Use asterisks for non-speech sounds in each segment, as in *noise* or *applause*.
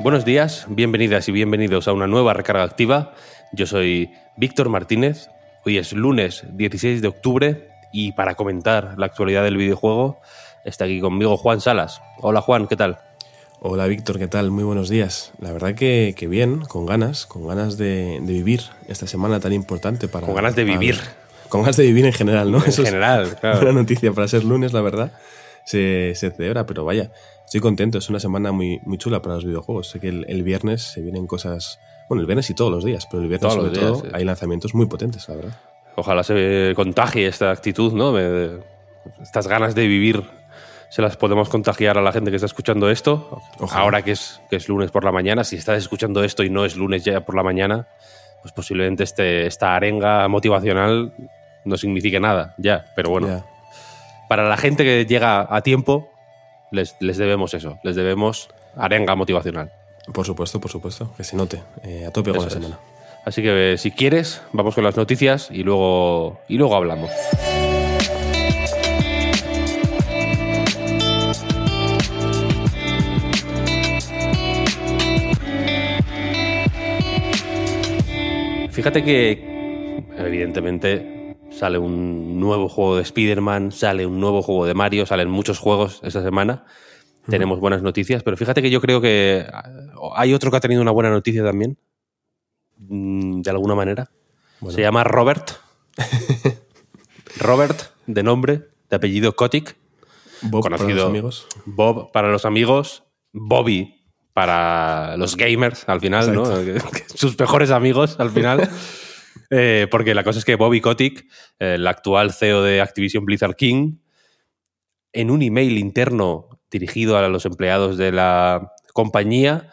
Buenos días, bienvenidas y bienvenidos a una nueva recarga activa. Yo soy Víctor Martínez. Hoy es lunes 16 de octubre y para comentar la actualidad del videojuego está aquí conmigo Juan Salas. Hola Juan, ¿qué tal? Hola Víctor, ¿qué tal? Muy buenos días. La verdad que, que bien, con ganas, con ganas de, de vivir esta semana tan importante para... Con ganas de para- vivir. con ganas de vivir en general, ¿no? En Eso es general, *laughs* claro. Buena noticia para ser lunes, la verdad. Se, se celebra, pero vaya, estoy contento. Es una semana muy, muy chula para los videojuegos. Sé que el, el viernes se vienen cosas... Bueno, el viernes y todos los días, pero el viernes Todos sobre días, todo sí. hay lanzamientos muy potentes, la verdad. Ojalá se contagie esta actitud, ¿no? Me- estas ganas de vivir se las podemos contagiar a la gente que está escuchando esto. Ojalá. Ahora que es, que es lunes por la mañana, si estás escuchando esto y no es lunes ya por la mañana, pues posiblemente este, esta arenga motivacional no signifique nada, ya. Pero bueno, Ya. Para la gente que llega a tiempo, les, les debemos eso, les debemos arenga motivacional. Por supuesto, por supuesto. Que se note. eh, a tope con la es. semana. Así que eh, si quieres, vamos con las noticias y luego, y luego hablamos. Fíjate que, evidentemente, sale un nuevo juego de Spider-Man, sale un nuevo juego de Mario, salen muchos juegos esta semana. Tenemos buenas noticias, pero fíjate que yo creo que ah, hay otro que ha tenido una buena noticia también, mm, de alguna manera. Bueno. Se llama Robert. Robert, de nombre, de apellido Kotick. Bob, para conocido los amigos. Bob para los amigos, Bobby para los gamers al final, ¿no? *laughs* Sus mejores amigos al final. *laughs* Eh, porque la cosa es que Bobby Kotick, el actual CEO de Activision Blizzard King, en un email interno dirigido a los empleados de la compañía,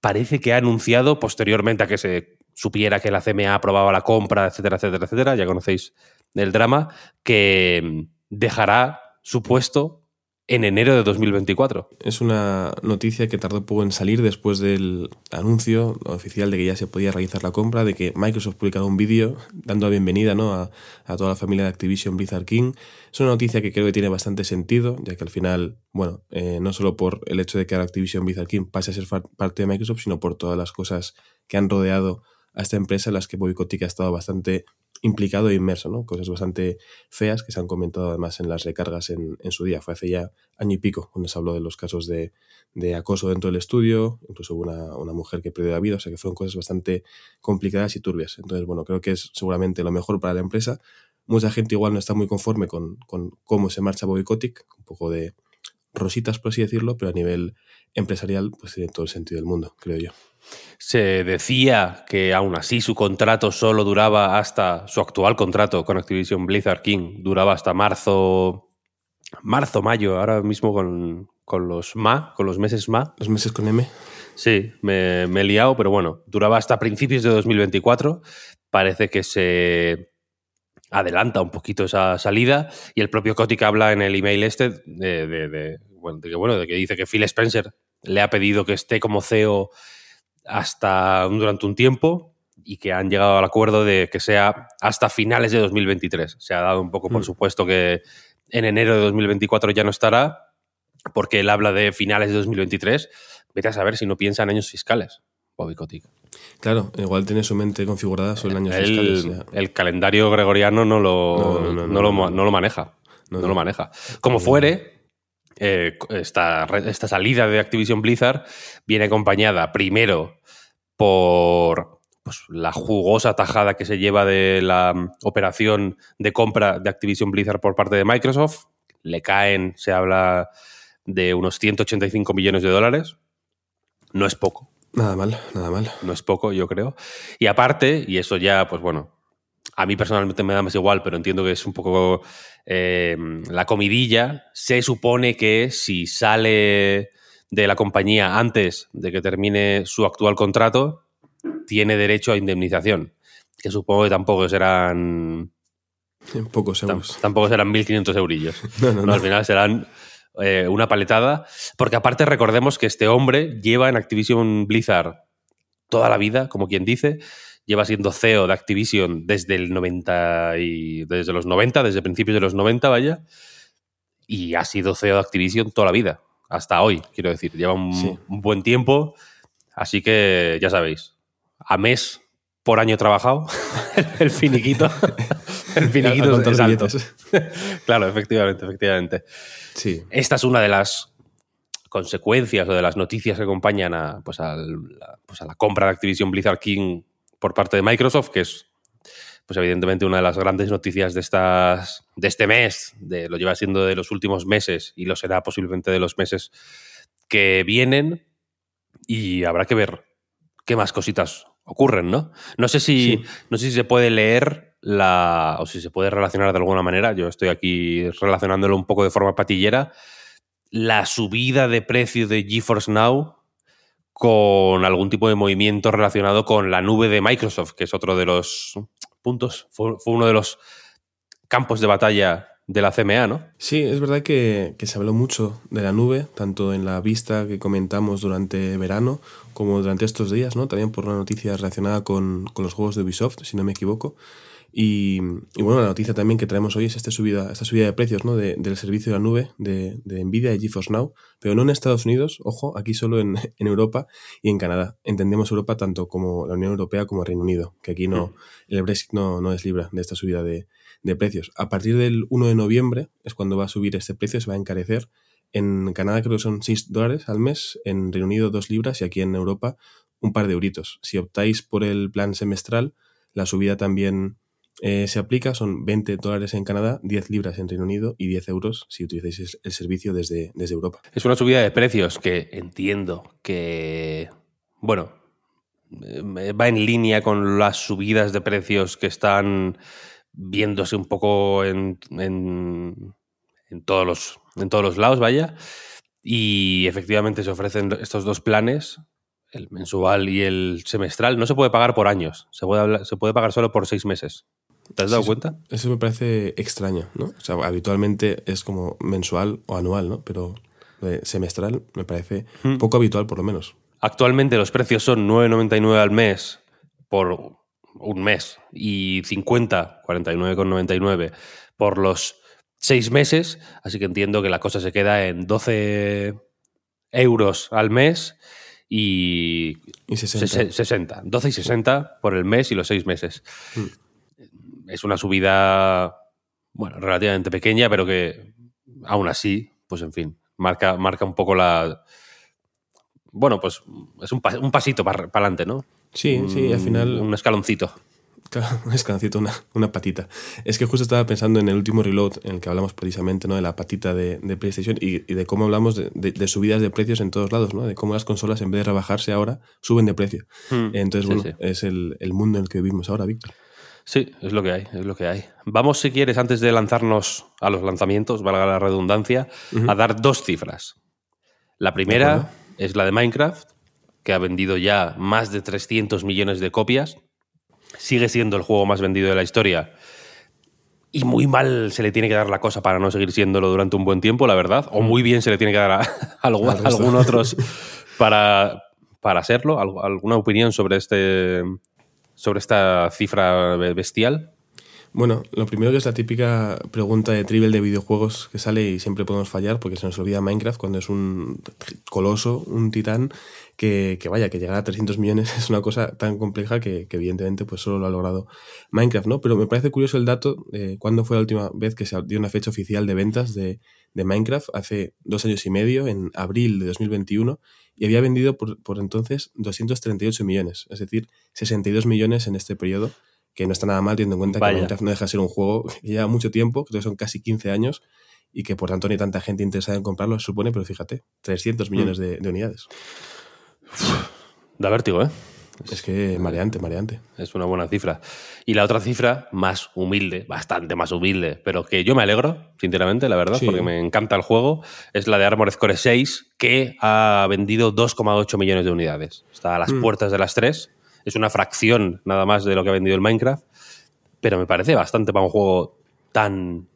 parece que ha anunciado posteriormente a que se supiera que la CMA aprobaba la compra, etcétera, etcétera, etcétera, ya conocéis el drama, que dejará su puesto en enero de 2024. Es una noticia que tardó poco en salir después del anuncio oficial de que ya se podía realizar la compra, de que Microsoft publicara un vídeo dando la bienvenida ¿no? a, a toda la familia de Activision Blizzard King. Es una noticia que creo que tiene bastante sentido, ya que al final, bueno, eh, no solo por el hecho de que ahora Activision Blizzard King pase a ser parte de Microsoft, sino por todas las cosas que han rodeado a esta empresa en las que Kotick ha estado bastante implicado e inmerso, ¿no? Cosas bastante feas que se han comentado además en las recargas en, su día. Fue hace ya año y pico cuando se habló de los casos de, de acoso dentro del estudio, incluso hubo una, una mujer que perdió la vida, o sea que fueron cosas bastante complicadas y turbias. Entonces, bueno, creo que es seguramente lo mejor para la empresa. Mucha gente igual no está muy conforme con, con cómo se marcha Bobby un poco de rositas, por así decirlo, pero a nivel empresarial, pues tiene todo el sentido del mundo, creo yo. Se decía que aún así su contrato solo duraba hasta su actual contrato con Activision Blizzard King, duraba hasta marzo, marzo, mayo, ahora mismo con, con los MA, con los meses MA. Los meses con M, Sí, me, me he liado, pero bueno, duraba hasta principios de 2024. Parece que se adelanta un poquito esa salida y el propio Kotick habla en el email este de, de- de- bueno, de que, bueno, de que dice que Phil Spencer le ha pedido que esté como CEO hasta durante un tiempo y que han llegado al acuerdo de que sea hasta finales de 2023. Se ha dado un poco por Mm. supuesto que en enero de 2024 ya no estará porque él habla de finales de 2023. Vete a saber si no piensa en años fiscales, Bobby Kotick. claro, igual tiene su mente configurada sobre El, fiscales. ya. el calendario gregoriano no lo, No, no, no, no lo, maneja. No, lo maneja. Como fuere, eh, esta, esta salida de Activision Blizzard viene acompañada primero por pues, la jugosa tajada que se lleva de la mm, operación de compra de Activision Blizzard por parte de Microsoft. Le caen, se habla de unos 185 millones de dólares. No es poco. Nada mal, nada mal. No es poco, yo creo. Y aparte, y eso ya, pues bueno, a mí personalmente me da más igual, pero entiendo que es un poco eh, la comidilla, se supone que si sale de la compañía antes de que termine su actual contrato, tiene derecho a indemnización. Que supongo que tampoco serán. Pocos euros. Tampoco serán 1.500 eurillos. *laughs* No, no, no. Al final serán eh, una paletada. Porque aparte recordemos que este hombre lleva en Activision Blizzard toda la vida, como quien dice. Lleva siendo CEO de Activision desde el 90 y desde los 90, desde principios de los 90, vaya. Y ha sido CEO de Activision toda la vida, hasta hoy, quiero decir. Lleva un, un buen tiempo. Así que ya sabéis, a mes por año trabajado, *laughs* el finiquito. *laughs* el finiquito es alto. *laughs* claro, efectivamente, efectivamente. Sí. Esta es una de las consecuencias o de las noticias que acompañan a, pues, pues a la compra de Activision Blizzard King por parte de Microsoft, que es pues evidentemente una de las grandes noticias de, estas, de este mes, de, lo lleva siendo de los últimos meses y lo será posiblemente de los meses que vienen. Y habrá que ver qué más cositas ocurren, ¿no? No sé si, no sé si se puede leer la. o si se puede relacionar de alguna manera. Yo estoy aquí relacionándolo un poco de forma patillera. La subida de precio de GeForce Now con algún tipo de movimiento relacionado con la nube de Microsoft, que es otro de los puntos, fue, uno de los campos de batalla de la CMA, ¿no? Sí, es verdad que, que, se habló mucho de la nube, tanto en la vista que comentamos durante verano como durante estos días, ¿no? También por una noticia relacionada con, con los juegos de Ubisoft, si no me equivoco. Y, y, bueno, la noticia también que traemos hoy es esta subida, esta subida de precios ¿no? de, del servicio de la nube de, de Nvidia y GeForce Now, pero no en Estados Unidos, ojo, aquí solo en, *laughs* en, Europa y en Canadá. Entendemos Europa tanto como la Unión Europea como Reino Unido, que aquí no, el Brexit no, no es libre de esta subida de, de precios. A partir del 1 de noviembre es cuando va a subir este precio, se va a encarecer. En Canadá creo que son 6 dólares al mes, en Reino Unido 2 libras y aquí en Europa un par de euritos. Si optáis por el plan semestral, la subida también eh, se aplica, son 20 dólares en Canadá, 10 libras en Reino Unido y 10 euros si utilizáis el servicio desde, desde Europa. Es una subida de precios que entiendo que, bueno, eh, va en línea con las subidas de precios que están viéndose un poco en, en, en, todos los, en todos los lados, vaya. Y efectivamente se ofrecen estos dos planes, el mensual y el semestral. No se puede pagar por años, se puede, se puede pagar solo por seis meses. ¿Te has dado sí, cuenta? Eso me parece extraño, ¿no? O sea, habitualmente es como mensual o anual, ¿no? Pero semestral me parece hmm. poco habitual, por lo menos. Actualmente los precios son 9,99 al mes por un mes y 50, 49,99 por los seis meses, así que entiendo que la cosa se queda en 12 euros al mes y, y 60. 60. 12 y 60 por el mes y los seis meses. Mm. Es una subida, bueno, relativamente pequeña, pero que aún así, pues en fin, marca, marca un poco la... Bueno, pues es un, un pasito para, para adelante, ¿no? Sí, sí, al final. Un escaloncito. Claro, un escaloncito, una, una, patita. Es que justo estaba pensando en el último reload en el que hablamos precisamente ¿no? de la patita de, de PlayStation y, y, de cómo hablamos de, de, de, subidas de precios en todos lados, ¿no? de cómo las consolas en vez de rebajarse ahora suben de precio. Hmm. Entonces, sí, bueno, sí. es el, el, mundo en el que vivimos ahora, Víctor. Sí, es lo que hay, es lo que hay. Vamos, si quieres, antes de lanzarnos a los lanzamientos, valga la redundancia, uh -huh. a dar dos cifras. La primera es la de Minecraft, que ha vendido ya más de 300 millones de copias sigue siendo el juego más vendido de la historia. Y muy mal se le tiene que dar la cosa para no seguir siéndolo durante un buen tiempo, la verdad. O muy bien se le tiene que dar a, *laughs* a algún, algún otros *laughs* para, para serlo. ¿Alguna opinión sobre, este, sobre esta cifra bestial? Bueno, lo primero que es la típica pregunta de trivial de videojuegos que sale y siempre podemos fallar porque se nos olvida Minecraft cuando es un coloso, un titán que, que vaya, que llegar a 300 millones *laughs* es una cosa tan compleja que, que, evidentemente pues solo lo ha logrado Minecraft, ¿no? Pero me parece curioso el dato de cuándo fue la última vez que se dio una fecha oficial de ventas de, de Minecraft, hace dos años y medio, en abril de 2021, y había vendido por, por entonces 238 millones, es decir, 62 millones en este periodo que no está nada mal teniendo en cuenta Vaya. que Minecraft no deja de ser un juego *laughs* que lleva mucho tiempo, creo que son casi 15 años, y que por tanto ni tanta gente interesada en comprarlo se supone, pero fíjate, 300 millones mm. de, de, unidades. Da vértigo, ¿eh? Es que mareante, mareante. Es una buena cifra. Y la otra cifra, más humilde, bastante más humilde, pero que yo me alegro, sinceramente, la verdad, porque me encanta el juego, es la de Armored Core 6, que ha vendido 2,8 millones de unidades. Está a las mm. puertas de las 3. Es una fracción nada más de lo que ha vendido el Minecraft, pero me parece bastante para un juego tan.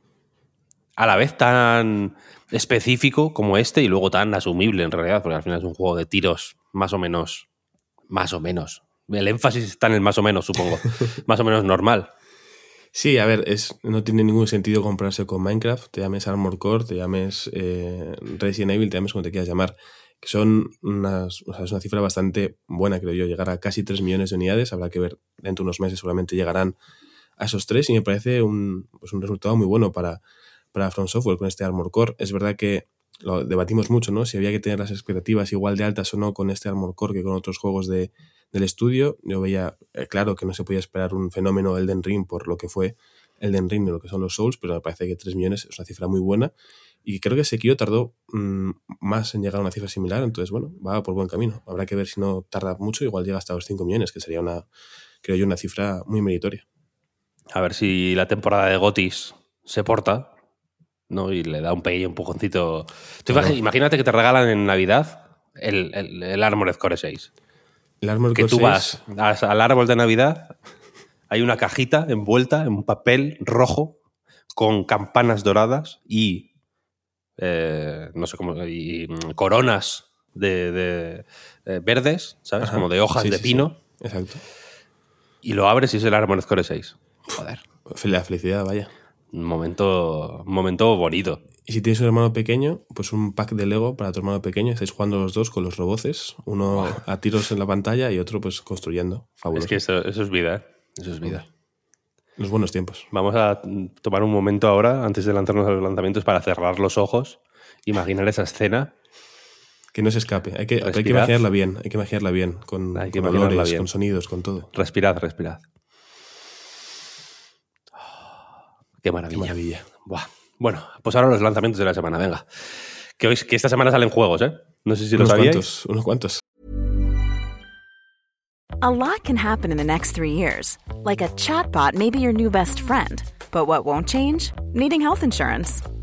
a la vez tan específico como este y luego tan asumible en realidad, porque al final es un juego de tiros más o menos más o menos. El énfasis está en el más o menos, supongo. *laughs* más o menos normal. Sí, a ver, es, no tiene ningún sentido comprarse con Minecraft, te llames Armor Core, te llames eh, Resident Evil, te llames como te quieras llamar. Que son unas, o sea, es una cifra bastante buena, creo yo. Llegar a casi 3 millones de unidades, habrá que ver, dentro de unos meses seguramente llegarán a esos 3 y me parece un, pues un resultado muy bueno para, para Front Software con este Armor Core. Es verdad que lo debatimos mucho, ¿no? Si había que tener las expectativas igual de altas o no con este Armor Core que con otros juegos de, del estudio. Yo veía, eh, claro, que no se podía esperar un fenómeno Elden Ring por lo que fue Elden Ring de lo que son los Souls, pero me parece que 3 millones es una cifra muy buena. Y creo que Sekiro tardó mm, más en llegar a una cifra similar, entonces, bueno, va por buen camino. Habrá que ver si no tarda mucho, igual llega hasta los 5 millones, que sería una, creo yo, una cifra muy meritoria. A ver si la temporada de Gotis se porta, ¿no? Y le da un pequeño empujoncito. Imagínate que te regalan en Navidad el, el, el Armored Core 6. El Armored que tú vas al árbol de Navidad, hay una cajita envuelta en un papel rojo con campanas doradas y eh, no sé cómo y mm, coronas de, eh, verdes, ¿sabes? Como de hojas de pino. Exacto. Y lo abres y es el Armored Core 6. Joder. La felicidad, vaya. Un momento, momento bonito. Y si tienes un hermano pequeño, pues un pack de Lego para tu hermano pequeño. Estáis jugando los dos con los roboces, uno a tiros en la pantalla y otro pues construyendo. Es que eso, es vida, ¿eh? Eso es vida. Los buenos tiempos. Vamos a tomar un momento ahora, antes de lanzarnos a los lanzamientos, para cerrar los ojos, imaginar esa escena. Que no se escape. Hay que, hay que imaginarla bien. Hay que imaginarla bien. Con, hay que con con sonidos, con todo. Respirad, respirad. Qué maravilla. Qué maravilla. Buah. Bueno, pues ahora los lanzamientos de la semana, venga. Que, hoy, que esta semana salen juegos, ¿eh? No sé si unos lo sabíais. Cuantos, unos cuantos. A lot can happen in the next three years. Like a chatbot may be your new best friend. But what won't change? Needing health insurance.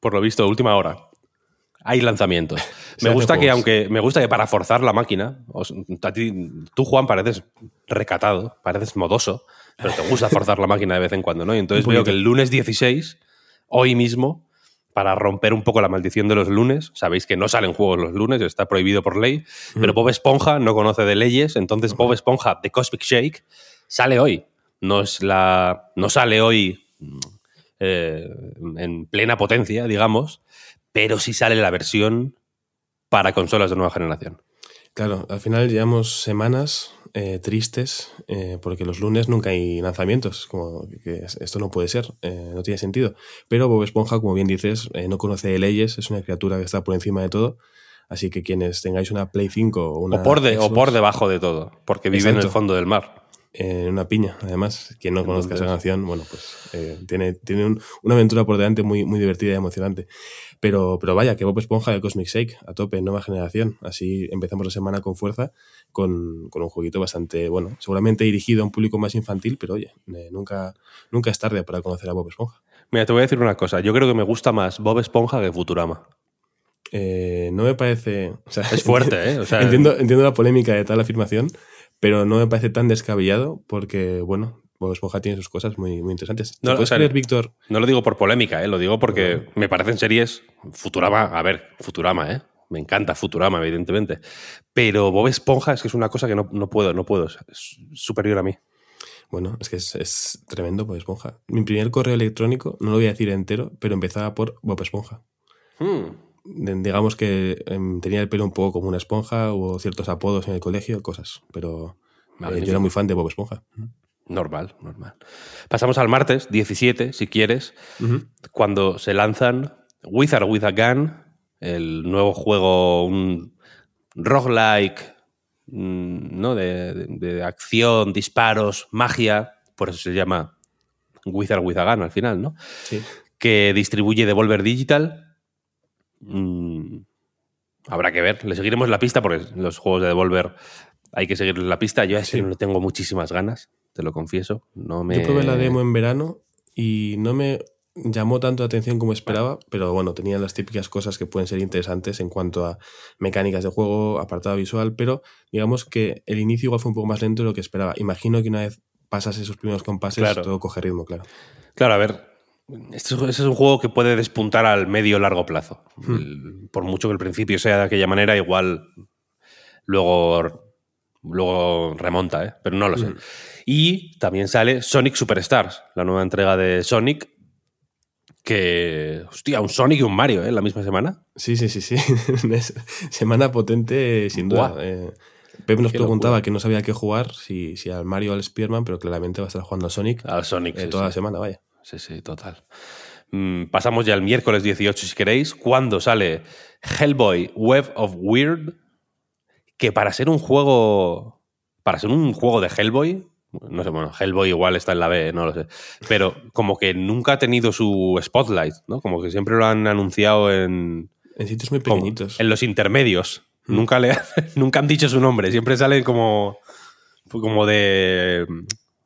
Por lo visto, última hora. Hay lanzamientos. *laughs* Me gusta que, aunque me gusta que para forzar la máquina, tú, Juan, pareces recatado, pareces modoso, pero te gusta forzar la máquina de vez en cuando, ¿no? Y entonces veo que el lunes 16, hoy mismo, para romper un poco la maldición de los lunes. Sabéis que no salen juegos los lunes, está prohibido por ley, pero Bob Esponja no conoce de leyes, entonces Bob Esponja de Cosmic Shake sale hoy. No, es la, no sale hoy eh, en plena potencia, digamos, pero sí sale la versión para consolas de nueva generación. Claro, al final llevamos semanas eh, tristes eh, porque los lunes nunca hay lanzamientos, como que esto no puede ser, no tiene sentido. Pero Bob Esponja, como bien dices, no conoce de leyes, es una criatura que está por encima de todo. Así que quienes tengáis una Play 5 o una. O por, o por debajo de todo, porque vive en el fondo del mar en una piña, además. Quien no conozca esa canción, bueno, pues eh, tiene, tiene una aventura por delante muy, muy divertida y emocionante. Pero, pero vaya, que Bob Esponja de Cosmic Shake, a tope, nueva generación. Así empezamos la semana con fuerza, con, con un jueguito bastante, bueno, seguramente dirigido a un público más infantil, pero oye, eh, nunca, nunca es tarde para conocer a Bob Esponja. Mira, te voy a decir una cosa. Yo creo que me gusta más Bob Esponja que Futurama. Eh, no me parece. es fuerte, ¿eh? *laughs* entiendo, entiendo la polémica de tal afirmación, pero no me parece tan descabellado porque, bueno, Bob Esponja tiene sus cosas muy, muy interesantes. No, puedes o sea, creer, Víctor? No lo digo por polémica, ¿eh? lo digo porque me parecen series. Futurama, a ver, Futurama, ¿eh? Me encanta Futurama, evidentemente. Pero Bob Esponja es que es una cosa que no, no puedo, no puedo. Es superior a mí. Bueno, es que es, es tremendo Bob Esponja. Mi primer correo electrónico, no lo voy a decir entero, pero empezaba por Bob Esponja. Hmm. Digamos que em, tenía el pelo un poco como una esponja, hubo ciertos apodos en el colegio, cosas. Pero eh, yo era muy fan de Bob Esponja. Normal, normal. Pasamos al martes 17, si quieres, cuando se lanzan Wizard with a Gun, el nuevo juego, un roguelike, mm, ¿no? De, de- de acción, disparos, magia, por eso se llama Wizard with a Gun al final, ¿no? Sí. Que distribuye Devolver Digital. Mm, habrá que ver, le seguiremos la pista porque los juegos de Devolver hay que seguirles la pista. Yo a este Sí. no le tengo muchísimas ganas, te lo confieso. No me... Yo probé la demo en verano y no me llamó tanto la atención como esperaba, pero bueno, tenía las típicas cosas que pueden ser interesantes en cuanto a mecánicas de juego, apartado visual, pero digamos que el inicio igual fue un poco más lento de lo que esperaba. Imagino que una vez pasas esos primeros compases, Claro. todo coge ritmo, claro. Claro, a ver, este es, un juego que puede despuntar al medio largo plazo. Hmm. El- por mucho que el principio sea de aquella manera, igual luego, luego remonta, ¿eh? pero no lo sé. Hmm. Y también sale Sonic Superstars, la nueva entrega de Sonic, que, hostia, un Sonic y un Mario, ¿eh? La misma semana. Sí, sí, sí, sí. *laughs* Semana potente, sin duda. Eh, Pep nos Qué preguntaba locura. que no sabía qué jugar, si, si al Mario o al Spearman, pero claramente va a estar jugando a Sonic Al Sonic. eh, sí, toda sí. la semana, vaya. Sí, sí, total. Mm, pasamos ya al miércoles 18, si queréis, cuando sale Hellboy Web of Weird, que para ser un juego. Para ser un juego de Hellboy. No sé, bueno, Hellboy igual está en la B, no lo sé. Pero como que nunca ha tenido su spotlight, ¿no? Como que siempre lo han anunciado en. En sitios muy como pequeñitos. en los intermedios. Mm. Nunca, le, *laughs* nunca han dicho su nombre. Siempre salen como. Como de.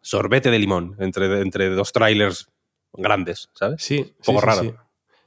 Sorbete de limón. Entre, entre dos trailers grandes, ¿sabes? Sí, Un poco sí, sí, raro. sí.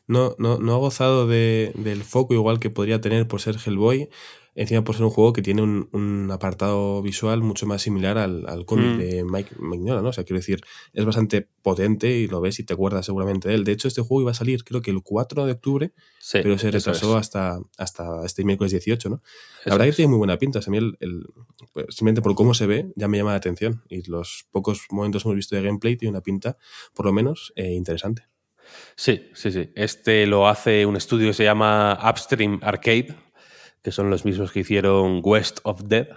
No, no, no ha gozado de- del foco igual que podría tener por ser Hellboy. Encima por ser un juego que tiene un, un apartado visual mucho más similar al, al cómic Mm. de Mike Mignola, ¿no? O sea, quiero decir, es bastante potente y lo ves y te acuerdas seguramente de él. De hecho, este juego iba a salir creo que el 4 de octubre, Sí, pero se retrasó es. hasta, hasta este miércoles 18, ¿no? Eso La verdad es. que tiene muy buena pinta. O sea, a mí el, el- pues, simplemente por cómo se ve ya me llama la atención. Y los pocos momentos que hemos visto de gameplay tiene una pinta, por lo menos, eh, interesante. Sí, sí, sí. Este lo hace un estudio que se llama Upstream Arcade, que son los mismos que hicieron West of Dead.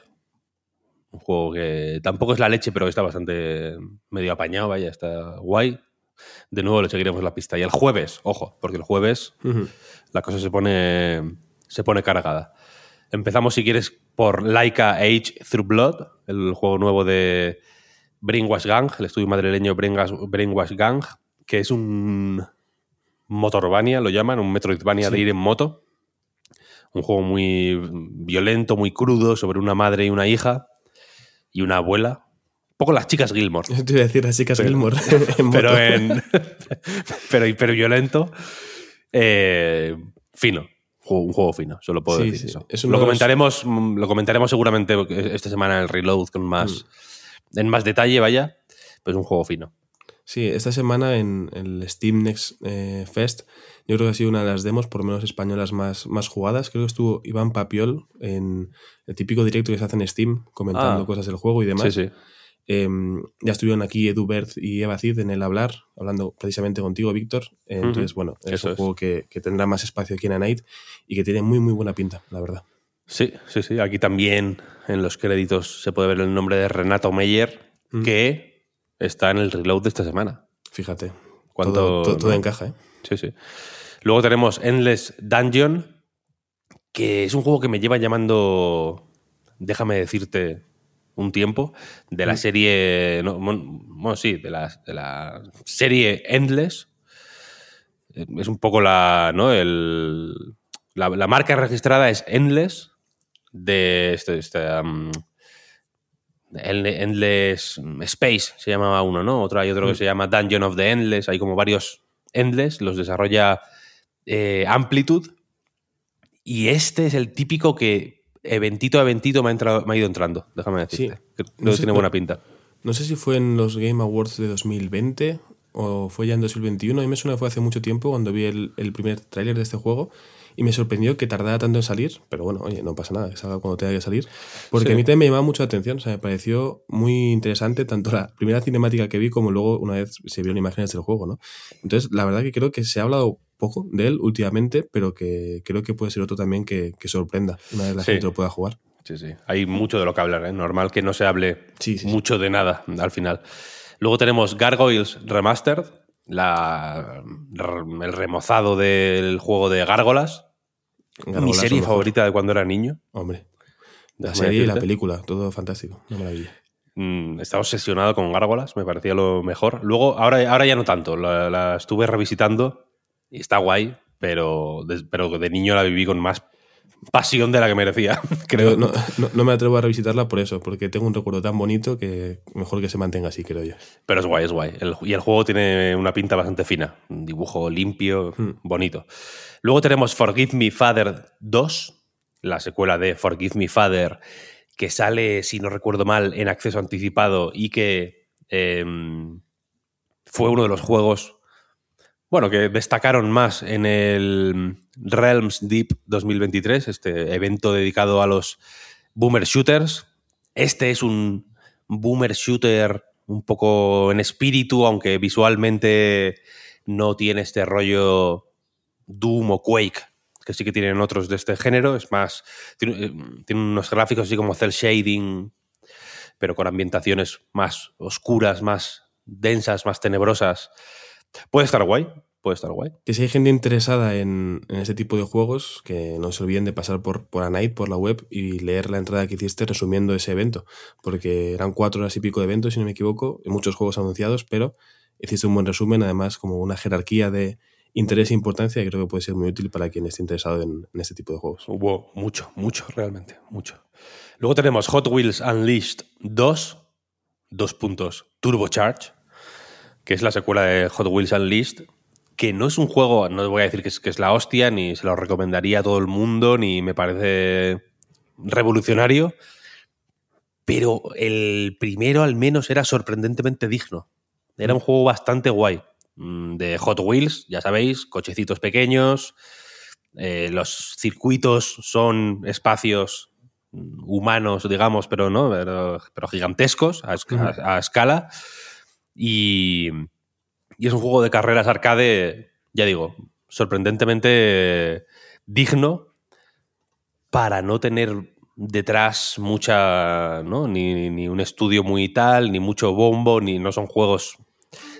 Un juego que tampoco es la leche, pero está bastante medio apañado, vaya, está guay. De nuevo le seguiremos la pista. Y el jueves, ojo, porque el jueves la cosa se pone, se pone cargada. Empezamos, si quieres, por Laika Age Through Blood, el juego nuevo de Brainwash Gang, el estudio madrileño Brainwash, Brainwash Gang, que es un Motorvania, lo llaman, un Metroidvania de Sí. ir en moto. Un juego muy violento, muy crudo, sobre una madre y una hija y una abuela. Un poco las chicas Gilmore te iba a decir las chicas Pero- Gilmore. *laughs* en pero en *laughs* pero, pero violento eh, fino un juego fino solo puedo Sí, decir sí. eso Es lo los- comentaremos mm, lo comentaremos seguramente esta semana en el reload con más Mm. en más detalle vaya pues un juego fino Sí, esta semana en el Steam Next eh, Fest, yo creo que ha sido una de las demos, por lo menos españolas, más, más jugadas. Creo que estuvo Iván Papiol en el típico directo que se hace en Steam, comentando Ah. cosas del juego y demás. sí sí Eh, ya estuvieron aquí Edu Berth y Eva Cid en el hablar, hablando precisamente contigo, Víctor. Eh, Entonces, bueno, es Eso un es. juego que, que tendrá más espacio aquí en A Night y que tiene muy, muy buena pinta, la verdad. sí sí sí aquí también en los créditos se puede ver el nombre de Renato Meyer Mm. que está en el reload de esta semana Fíjate. ¿Cuánto- todo, todo- todo no? encaja, ¿eh? Sí, sí. Luego tenemos Endless Dungeon, que es un juego que me lleva llamando, déjame decirte, un tiempo, de la Mm. serie, no, bueno, sí, de la, de la serie Endless. Eh, Es un poco la, ¿no? El, la, la marca registrada es Endless, de este, este, um, Endless Space se llamaba uno, ¿no? Otro hay otro que Mm. se llama Dungeon of the Endless. Hay como varios Endless, los desarrolla eh, Amplitude. Y este es el típico que eventito a eventito me ha, entrado- me ha ido entrando, déjame decirte. Sí. Creo No que sé, tiene buena pinta. no sé si fue en los Game Awards de 2020 o fue ya en 2021. A mí me suena que fue hace mucho tiempo cuando vi el, el primer tráiler de este juego y me sorprendió que tardara tanto en salir, pero bueno, oye, no pasa nada, que salga cuando tenga que salir, porque a mí también me llamaba mucho la atención, o sea, me pareció muy interesante tanto la primera cinemática que vi como luego una vez se vieron imágenes del juego, ¿no? Entonces, la verdad que creo que se ha hablado poco de él últimamente, pero que creo que puede ser otro también que, que sorprenda una vez la gente lo pueda jugar. Sí, sí. Hay mucho de lo que hablar, ¿eh? Normal que no se hable mucho de nada al final. Luego tenemos Gargoyles Remastered, la, el remozado del juego de Gárgolas, mi serie favorita de cuando era niño. Hombre. La serie y la película, todo fantástico. Una maravilla. Mm, estaba obsesionado con gárgolas, me parecía lo mejor. Luego, ahora, ahora ya no tanto, la, estuve revisitando y está guay, pero de, pero de niño la viví con más pasión de la que merecía. *laughs* Creo. No, no, me atrevo a revisitarla por eso, porque tengo un recuerdo tan bonito que mejor que se mantenga así, creo yo. Pero es guay, es guay. y el juego tiene una pinta bastante fina, un dibujo limpio, hmm. bonito. Luego tenemos Forgive Me Father 2, la secuela de Forgive Me Father, que sale, si no recuerdo mal, en acceso anticipado y que em, fue uno de los juegos, bueno, que destacaron más en el Realms Deep 2023, este evento dedicado a los boomer shooters. Este es un boomer shooter un poco en espíritu, aunque visualmente no tiene este rollo Doom o Quake, que sí que tienen otros de este género. Es más, tiene, eh, unos gráficos así como cel shading, pero con ambientaciones más oscuras, más densas, más tenebrosas. Puede estar guay, puede estar guay. Que si hay gente interesada en, este tipo de juegos, que no se olviden de pasar por, por Night, por la web, y leer la entrada que hiciste resumiendo ese evento. Porque eran cuatro horas y pico de eventos, si no me equivoco, y muchos juegos anunciados, pero hiciste un buen resumen, además como una jerarquía de, interés e importancia y creo que puede ser muy útil para quien esté interesado en, este tipo de juegos. Hubo mucho, mucho, realmente, mucho. Luego tenemos Hot Wheels Unleashed 2, dos puntos, Turbocharge, que es la secuela de Hot Wheels Unleashed, que no es un juego, no voy a decir que es, que es la hostia, ni se lo recomendaría a todo el mundo, ni me parece revolucionario, pero el primero al menos era sorprendentemente digno. Era un juego bastante guay. Mm, de Hot Wheels, ya sabéis, cochecitos pequeños. Eh, los circuitos son espacios humanos, digamos, pero no, pero, gigantescos a, escala. Y, y, es un juego de carreras arcade, ya digo, sorprendentemente digno para no tener detrás mucha, ¿no? Ni, ni, un estudio muy tal, ni mucho bombo, ni no son juegos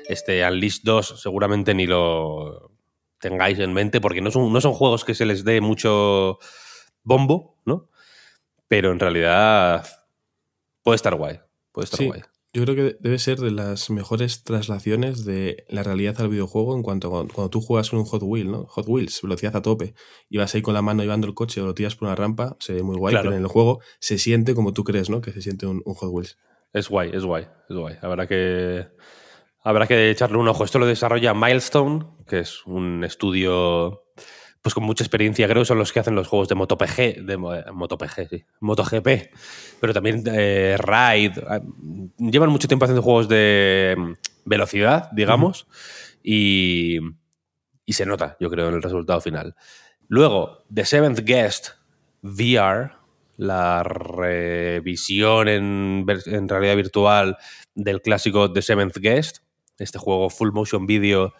este Unleashed 2 seguramente ni lo tengáis en mente porque no son, no son juegos que se les dé mucho bombo, ¿no? Pero en realidad puede estar guay. Puede estar guay. Yo creo que debe ser de las mejores traslaciones de la realidad al videojuego en cuanto a cuando, tú juegas con un Hot Wheel, ¿no? Hot Wheels, velocidad a tope, y vas ahí con la mano llevando el coche o lo tiras por una rampa, se ve muy guay, pero en el juego se siente como tú crees, ¿no? Que se siente un, un Hot Wheels. Es guay, es guay, es guay. Habrá que Habrá que echarle un ojo. Esto lo desarrolla Milestone, que es un estudio pues con mucha experiencia, creo que son los que hacen los juegos de MotoPG, de MotoPG, sí, MotoGP, pero también de Ride. Ah, llevan mucho tiempo haciendo juegos de mm, velocidad, digamos, y, y, se nota, yo creo, en el resultado final. Luego, The Seventh Guest VR, la revisión en, en realidad virtual del clásico The Seventh Guest, este juego full motion video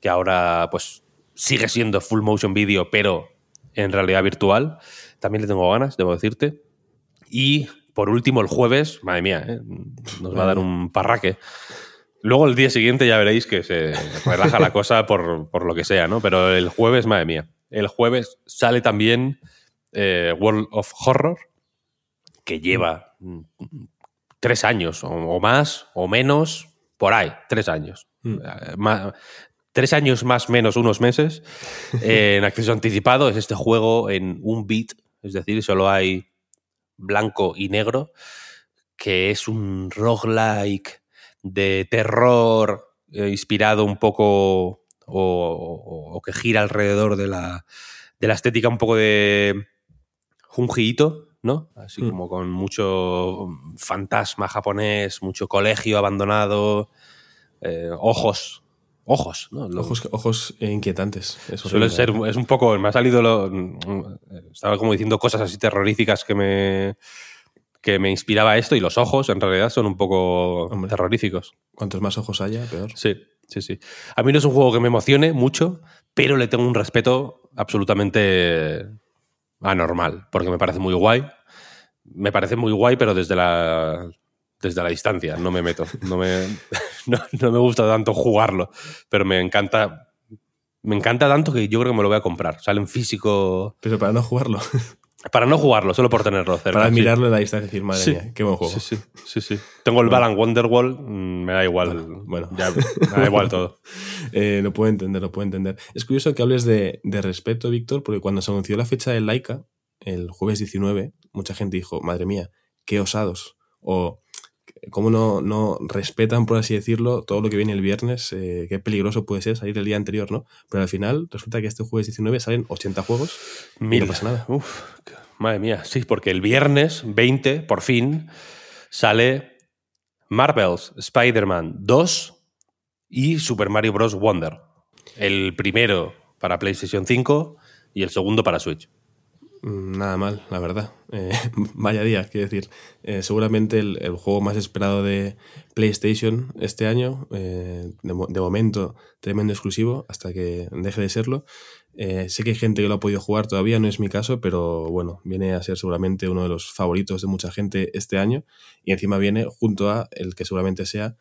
que ahora pues sigue siendo full motion video, pero en realidad virtual. También le tengo ganas, debo decirte. Y por último, el jueves, madre mía, ¿eh? nos va a dar un parraque. Luego el día siguiente ya veréis que se relaja la cosa por, lo que sea, ¿no? Pero el jueves, madre mía. El jueves sale también eh, World of Horror, que lleva tres años o más o menos por ahí, tres años. Mm. Eh, tres años más menos unos meses *laughs* en acceso anticipado. Es este juego en un bit, es decir, solo hay blanco y negro, que es un roguelike de terror eh, inspirado un poco o, que gira alrededor de la, de la estética un poco de Junjiito, ¿no? Así Mm. como con mucho fantasma japonés, mucho colegio abandonado, eh, ojos, ojos, ¿no? Ojos, ojos inquietantes. Es Suele ser, es un poco, me ha salido, lo, estaba como diciendo cosas así terroríficas que me, que me inspiraba esto y los ojos en realidad son un poco Hombre. terroríficos. Cuantos más ojos haya, peor. Sí, sí, sí. A mí no es un juego que me emocione mucho, pero le tengo un respeto absolutamente anormal, porque me parece muy guay. Me parece muy guay, pero desde la, desde la distancia, no me meto. No me, *laughs* no, no me gusta tanto jugarlo, pero me encanta. Me encanta tanto que yo creo que me lo voy a comprar. Sale en físico. Pero para no jugarlo, Para no jugarlo, solo por tenerlo cerca. para sí. mirarlo de la distancia y decir, madre Sí. mía, qué buen juego. Sí, sí, sí, sí. Tengo el Balan Wonderwall, mm, me da igual. Bueno, bueno. Ya, me da igual todo. *laughs* Eh, lo puedo entender, lo puedo entender. Es curioso que hables de, de respeto, Víctor, porque cuando se anunció la fecha del Laika, el jueves 19, mucha gente dijo, madre mía, qué osados. O cómo no, no respetan, por así decirlo, todo lo que viene el viernes, eh, qué peligroso puede ser salir el día anterior, ¿no? Pero al final resulta que este jueves 19 salen 80 juegos y Mil. no pasa nada. Uf, madre mía, sí, porque el viernes 20, por fin, sale Marvel's Spider-Man 2 y Super Mario Bros. Wonder. El primero para PlayStation 5 y el segundo para Switch. Mm, Nada mal, la verdad. *laughs* Eh, vaya día, quiero decir. Eh, seguramente el, juego más esperado de PlayStation este año, eh, de, de momento tremendo exclusivo, hasta que deje de serlo. Sé que hay gente que lo ha podido jugar todavía, no es mi caso, pero bueno, viene a ser seguramente uno de los favoritos de mucha gente este año. Y encima viene junto a el que seguramente sea,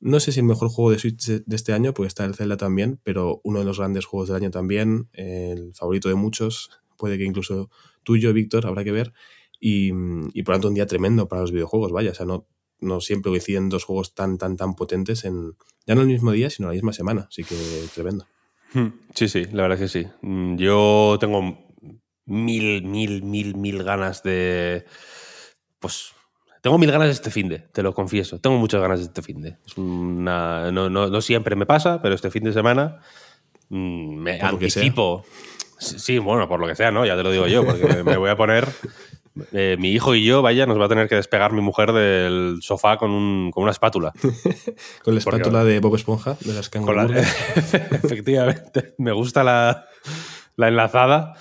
no sé si el mejor juego de Switch de este año, porque está el Zelda también, pero uno de los grandes juegos del año también, el favorito de muchos, puede que incluso tuyo, Víctor, habrá que ver. Y, y por lo tanto, un día tremendo para los videojuegos, vaya. O sea, no, no siempre coinciden dos juegos tan, tan, tan potentes en. Ya no el mismo día, sino la misma semana. Así que tremendo. Hmm, Sí, sí, la verdad es que sí. Mm, Yo tengo mil, mil, mil, mil ganas de. Pues. Tengo mil ganas de este fin de, te lo confieso. Tengo muchas ganas de este fin de. Es una, no, no, no siempre me pasa, pero este fin de semana mm, me Por sea. Sí, bueno, por lo que sea, ¿no? Ya te lo digo yo, porque me, voy a poner. eh, mi hijo y yo, vaya, nos va a tener que despegar mi mujer del sofá con, un, con una espátula. *laughs* Con la Porque- espátula de Bob Esponja, de las la- *laughs* efectivamente, me gusta la, la enlazada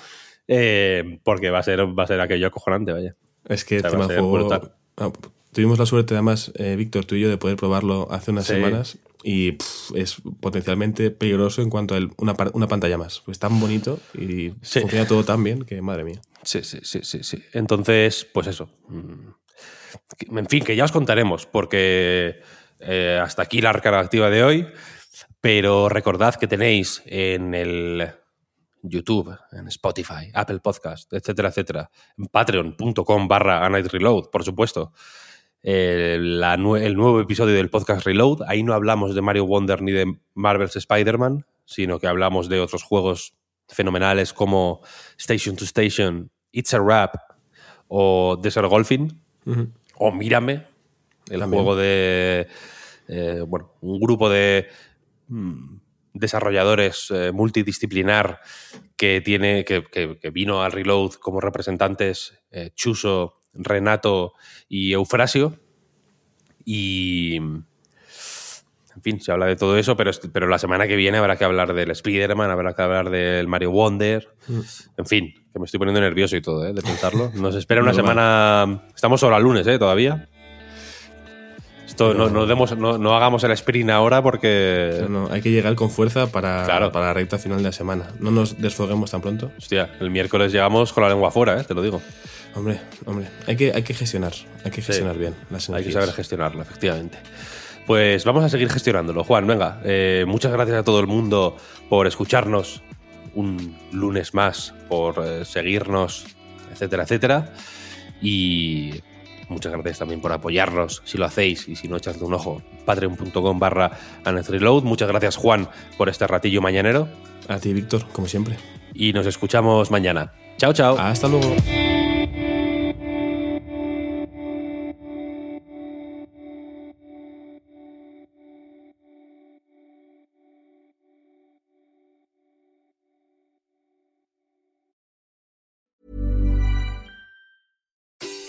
eh, porque va a, ser, va a ser aquello acojonante, vaya. Es que O sea, tema juego. Ah, tuvimos la suerte, además, eh, Víctor, tú y yo, de poder probarlo hace unas Sí. semanas. Y pff, es potencialmente peligroso en cuanto a el- una, una pantalla más. Es tan bonito y Sí. funciona todo tan bien que, madre mía. Sí, sí, sí, sí, sí. Entonces, pues eso. Mm. En fin, que ya os contaremos, porque eh, hasta aquí la arcada activa de hoy. Pero recordad que tenéis en el YouTube, en Spotify, Apple Podcast, etcétera, etcétera, en patreon.com barra Reload, por supuesto. Eh, la nue- el nuevo episodio del podcast Reload. Ahí no hablamos de Mario Wonder ni de Marvel's Spider-Man, sino que hablamos de otros juegos fenomenales como Station to Station, It's a Rap o Desert Golfing o Mírame, el También. juego de eh, bueno, un grupo de mm, desarrolladores eh, multidisciplinar que tiene que, que- que vino al Reload como representantes eh, Chuso, Renato y Eufrasio y en fin, se habla de todo eso, pero, pero la semana que viene habrá que hablar del Spider-Man, habrá que hablar del Mario Wonder. En fin, que me estoy poniendo nervioso y todo, ¿eh? de pensarlo. *laughs* Nos espera una semana. Estamos al lunes, ¿eh? Todavía. Esto no, no, demos- no- no hagamos el sprint ahora porque. No, hay que llegar con fuerza para, Claro. para la recta final de la semana. No nos desfoguemos tan pronto. Hostia, el miércoles llegamos con la lengua afuera, ¿eh? te lo digo. Hombre, hombre, hay que, hay que gestionar, hay que gestionar bien las Hay que energías. saber gestionarlo, efectivamente. Pues vamos a seguir gestionándolo. Juan, venga, eh, muchas gracias a todo el mundo por escucharnos un lunes más, por eh, seguirnos, etcétera, etcétera. Y muchas gracias también por apoyarnos, si lo hacéis y si no echadle un ojo, patreon.com barra Reload. Muchas gracias, Juan, por este ratillo mañanero. A ti, Víctor, como siempre. Y nos escuchamos mañana. Chao, chao. Hasta luego.